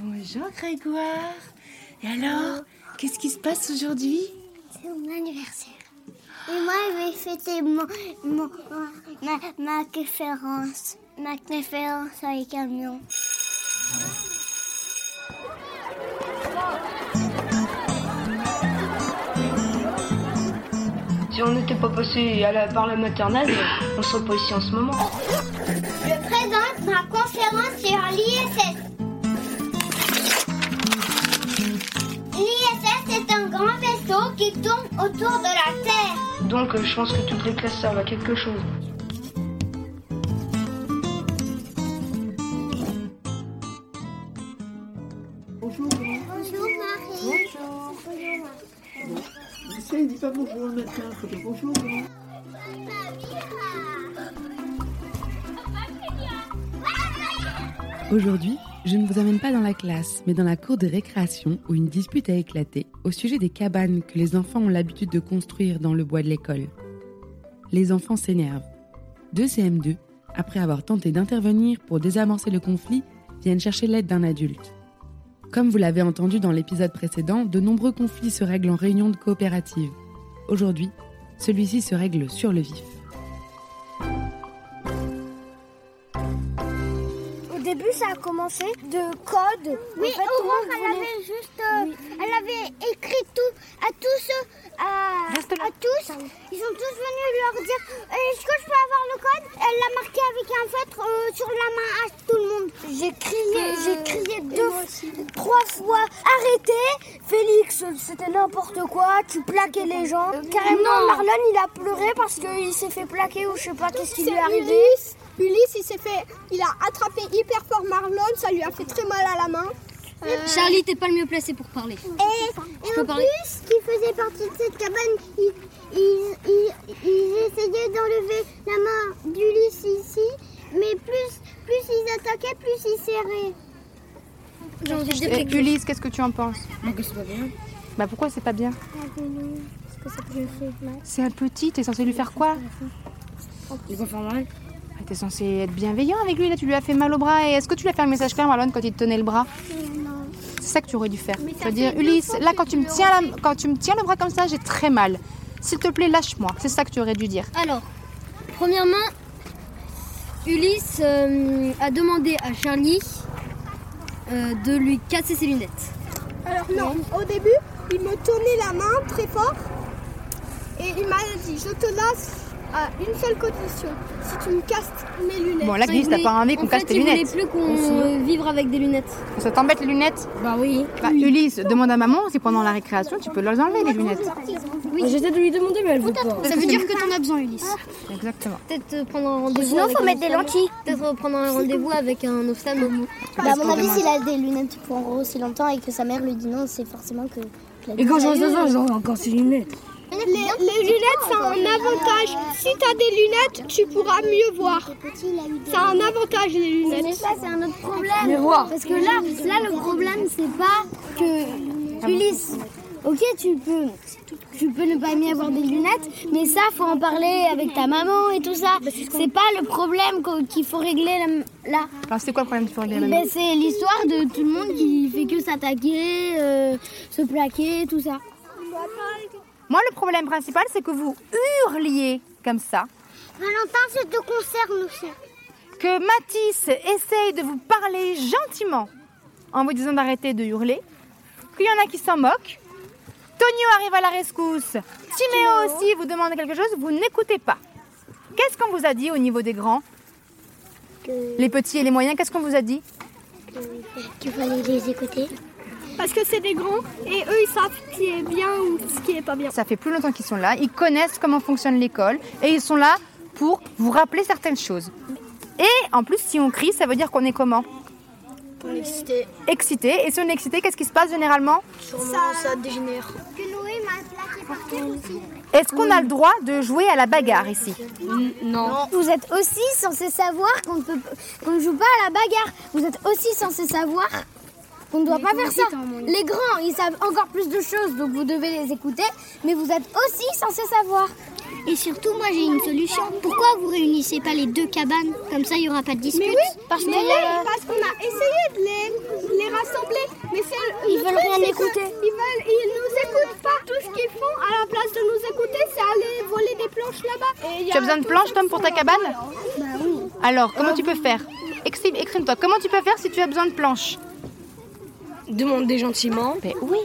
Bonjour Grégoire. Et alors, qu'est-ce qui se passe aujourd'hui? C'est mon anniversaire. Et moi, je vais fêter mon, mon- ma, ma conférence. Ma conférence avec un camion. Si on n'était pas passé à la- par la maternelle, on serait pas ici en ce moment. Je présente ma conférence sur. L'ISS qui autour de la Terre. Donc euh, je pense que toutes les classes servent à quelque chose. Bonjour Marie. Bonjour. Essaye, dis pas bonjour le matin, faut dire bonjour. Aujourd'hui, je ne vous amène pas dans la classe, mais dans la cour de récréation où une dispute a éclaté au sujet des cabanes que les enfants ont l'habitude de construire dans le bois de l'école. Les enfants s'énervent. Deux CM2, après avoir tenté d'intervenir pour désamorcer le conflit, viennent chercher l'aide d'un adulte. Comme vous l'avez entendu dans l'épisode précédent, de nombreux conflits se règlent en réunion de coopérative. Aujourd'hui, celui-ci se règle sur le vif. Ça a commencé de code. Oui, En fait, tout le Aurore, monde elle voulait- avait juste, euh, elle avait écrit tout à tous, euh, à, tous. Ils sont tous venus leur dire, Euh, est-ce que je peux avoir le code? Elle l'a marqué avec un feutre euh, sur la main à tout le monde. J'ai crié, j'ai crié deux, trois fois. Arrêtez, Félix, c'était n'importe quoi. Tu plaquais les gens. Carrément, Marlon, il a pleuré parce qu'il s'est fait plaquer ou je sais pas qu'est-ce qui lui est arrivé. Ulysse, il s'est fait, il a attrapé hyper fort Marlon, ça lui a fait très mal à la main. Charlie, t'es pas le mieux placé pour parler. Et, et en parler plus, qui faisait partie de cette cabane, ils, ils, ils- ils essayaient d'enlever la main d'Ulysse ici, mais plus, plus ils attaquaient, plus ils serraient. J'ai envie de dire Et Ulysse, qu'est-ce que tu en penses? Chose. que c'est pas bien? Bah pourquoi c'est pas bien? C'est un petit, t'es censé lui faire quoi? Il va faire mal? T'es censé être bienveillant avec lui, là tu lui as fait mal au bras et est-ce que tu lui as fait un message clair Marlon quand il te tenait le bras C'est ça que tu aurais dû faire. Tu vas dire Ulysse, là quand tu me tiens la- quand tu me tiens le bras comme ça, j'ai très mal. S'il te plaît, lâche-moi. C'est ça que tu aurais dû dire. Alors, premièrement, Ulysse euh, a demandé à Charlie euh, de lui casser ses lunettes. Alors non, au début, il me tenait la main très fort et il m'a dit, je te laisse à une seule condition, si tu me casses mes lunettes. Bon là, Ulysse, t'as pas envie qu'on en casse tes il voulait lunettes. plus qu'on vivre avec des lunettes. Ça t'embête les lunettes Bah oui. Bah Ulysse, demande à maman si pendant la récréation tu peux leur enlever les lunettes. J'essaie de lui demander, mais elle veut pas. Ça veut dire que t'en as besoin, Ulysse. Exactement. Peut-être euh, prendre un rendez-vous. Sinon, avec faut un mettre des lentilles. Peut-être euh, prendre un rendez-vous avec un ophtalmo. Bah, à mon avis, s'il a des lunettes pour aussi longtemps et que sa mère lui dit non, c'est forcément que. Et quand j'en ai ça, j'aurai encore ses lunettes. Les, les lunettes, c'est un avantage. Si tu as des lunettes, tu pourras mieux voir. A C'est un avantage, les Mais lunettes. ça, c'est un autre problème. Parce que là, là, le problème, c'est pas que Ulysse. Ok, tu peux, tu peux ne pas aimer avoir des lunettes, mais ça, faut en parler avec ta maman et tout ça. C'est pas le problème qu'il faut régler là- là. Alors c'est quoi le problème qu'il faut régler maintenant Ben, c'est l'histoire de tout le monde qui fait que s'attaquer, euh, se plaquer, tout ça. Moi le problème principal c'est que vous hurliez comme ça. Valentin, ça te concerne aussi. que Mathis essaye de vous parler gentiment en vous disant d'arrêter de hurler, qu'il y en a qui s'en moquent. Tonio arrive à la rescousse. Timéo aussi vous demande quelque chose, vous n'écoutez pas. Qu'est-ce qu'on vous a dit au niveau des grands? Les petits et les moyens, qu'est-ce qu'on vous a dit? Qu'il fallait les écouter. Parce que c'est des grands et eux ils savent ce qui est bien ou ce qui est pas bien. Ça fait plus longtemps qu'ils sont là, ils connaissent comment fonctionne l'école et ils sont là pour vous rappeler certaines choses. Et en plus, si on crie, ça veut dire qu'on est comment? On est excité. Excité. Et si on est excité, qu'est-ce qui se passe généralement? Sûrement ça, dégénère. Que Noé m'a plaqué par terre aussi. Est-ce qu'on a le droit de jouer à la bagarre ici? Non. Vous êtes aussi censé savoir qu'on ne, peut- qu'on ne joue pas à la bagarre. Vous êtes aussi censé savoir qu'on ne doit pas faire ça. Les grands, ils savent encore plus de choses, donc vous devez les écouter. Mais vous êtes aussi censé savoir. Et surtout, moi j'ai une solution. Pourquoi vous réunissez pas les deux cabanes Comme ça, il n'y aura pas de dispute. Mais oui, Parce qu'on a essayé de les, les rassembler, mais c'est Ils le veulent truc, rien écouter. Ils veulent, ils nous écoutent pas. Tout ce qu'ils font à la place de nous écouter, c'est aller voler des planches là-bas. Tu as besoin de planches, Tom, pour ta cabane Alors, comment tu peux faire Exprime- Exprime-toi. Comment tu peux faire si tu as besoin de planches Demandez gentiment. Ben oui.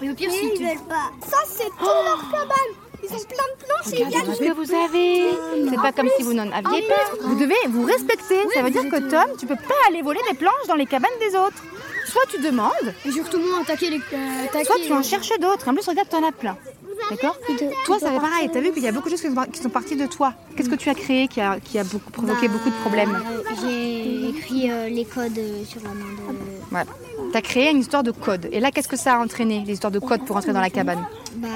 Mais au pire, Mais si ils tu... veulent pas. Ça, c'est tout leur cabane. Ils ont plein de planches et ils Regardez tout ce que vous avez. C'est pas comme si vous n'en aviez pas. Vous devez vous respecter. Ça veut dire que Tom, tu peux pas aller voler des planches dans les cabanes des autres. Soit tu demandes, Et surtout, moi, attaquer les... euh, attaquer, soit tu en cherches d'autres. En plus, regarde, t'en as plein. D'accord Toi, ça fait pareil. T'as vu qu'il y a beaucoup de choses qui sont, parties de toi. Qu'est-ce que tu as créé qui a, qui a beaucoup, provoqué Bah, beaucoup de problèmes? J'ai écrit euh, les codes euh, sur la main de... Voilà. T'as créé une histoire de code. Et là, qu'est-ce que ça a entraîné, les histoires de code pour entrer dans la cabane? Bah,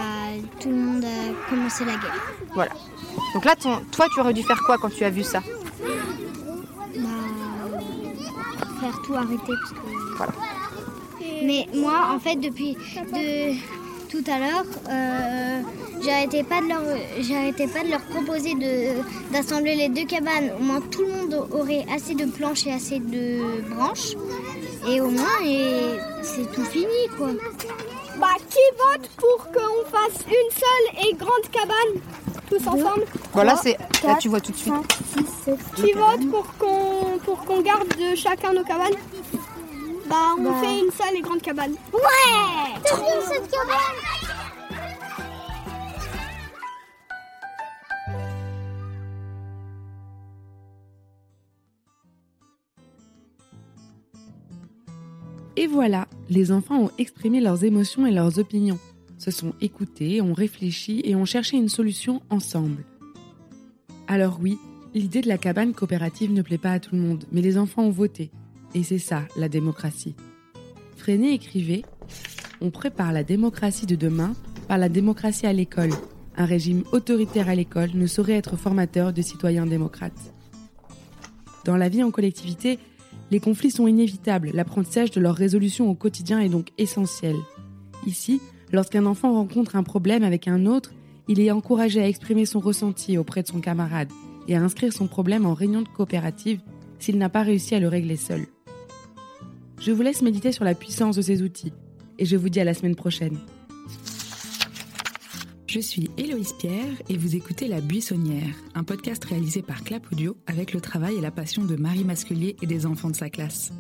tout le monde a commencé la guerre. Voilà. Donc là, ton, toi, tu aurais dû faire quoi quand tu as vu ça? Bah, faire tout arrêter parce que... Voilà. Mais moi, en fait, depuis de tout à l'heure, euh, j'arrêtais pas de leur, j'arrêtais pas de leur proposer de d'assembler les deux cabanes. Au moins, tout le monde aurait assez de planches et assez de branches. Et au moins, et c'est tout fini, quoi. Bah, qui vote pour qu'on fasse une seule et grande cabane tous ensemble? Voilà, c'est. Là, tu vois tout de suite. Qui vote pour qu'on pour qu'on garde de chacun nos cabanes? Bah, on fait une seule et grande cabane. cabane Et voilà, les enfants ont exprimé leurs émotions et leurs opinions, se sont écoutés, ont réfléchi et ont cherché une solution ensemble. Alors oui, l'idée de la cabane coopérative ne plaît pas à tout le monde, mais les enfants ont voté. Et c'est ça, la démocratie. Freinet écrivait On prépare la démocratie de demain par la démocratie à l'école. Un régime autoritaire à l'école ne saurait être formateur de citoyens démocrates. Dans la vie en collectivité, les conflits sont inévitables, l'apprentissage de leur résolution au quotidien est donc essentiel. Ici, lorsqu'un enfant rencontre un problème avec un autre, il est encouragé à exprimer son ressenti auprès de son camarade et à inscrire son problème en réunion de coopérative s'il n'a pas réussi à le régler seul. Je vous laisse méditer sur la puissance de ces outils et je vous dis à la semaine prochaine. Je suis Héloïse Pierre et vous écoutez La Buissonnière, un podcast réalisé par Clap Audio avec le travail et la passion de Marie Masculier et des enfants de sa classe.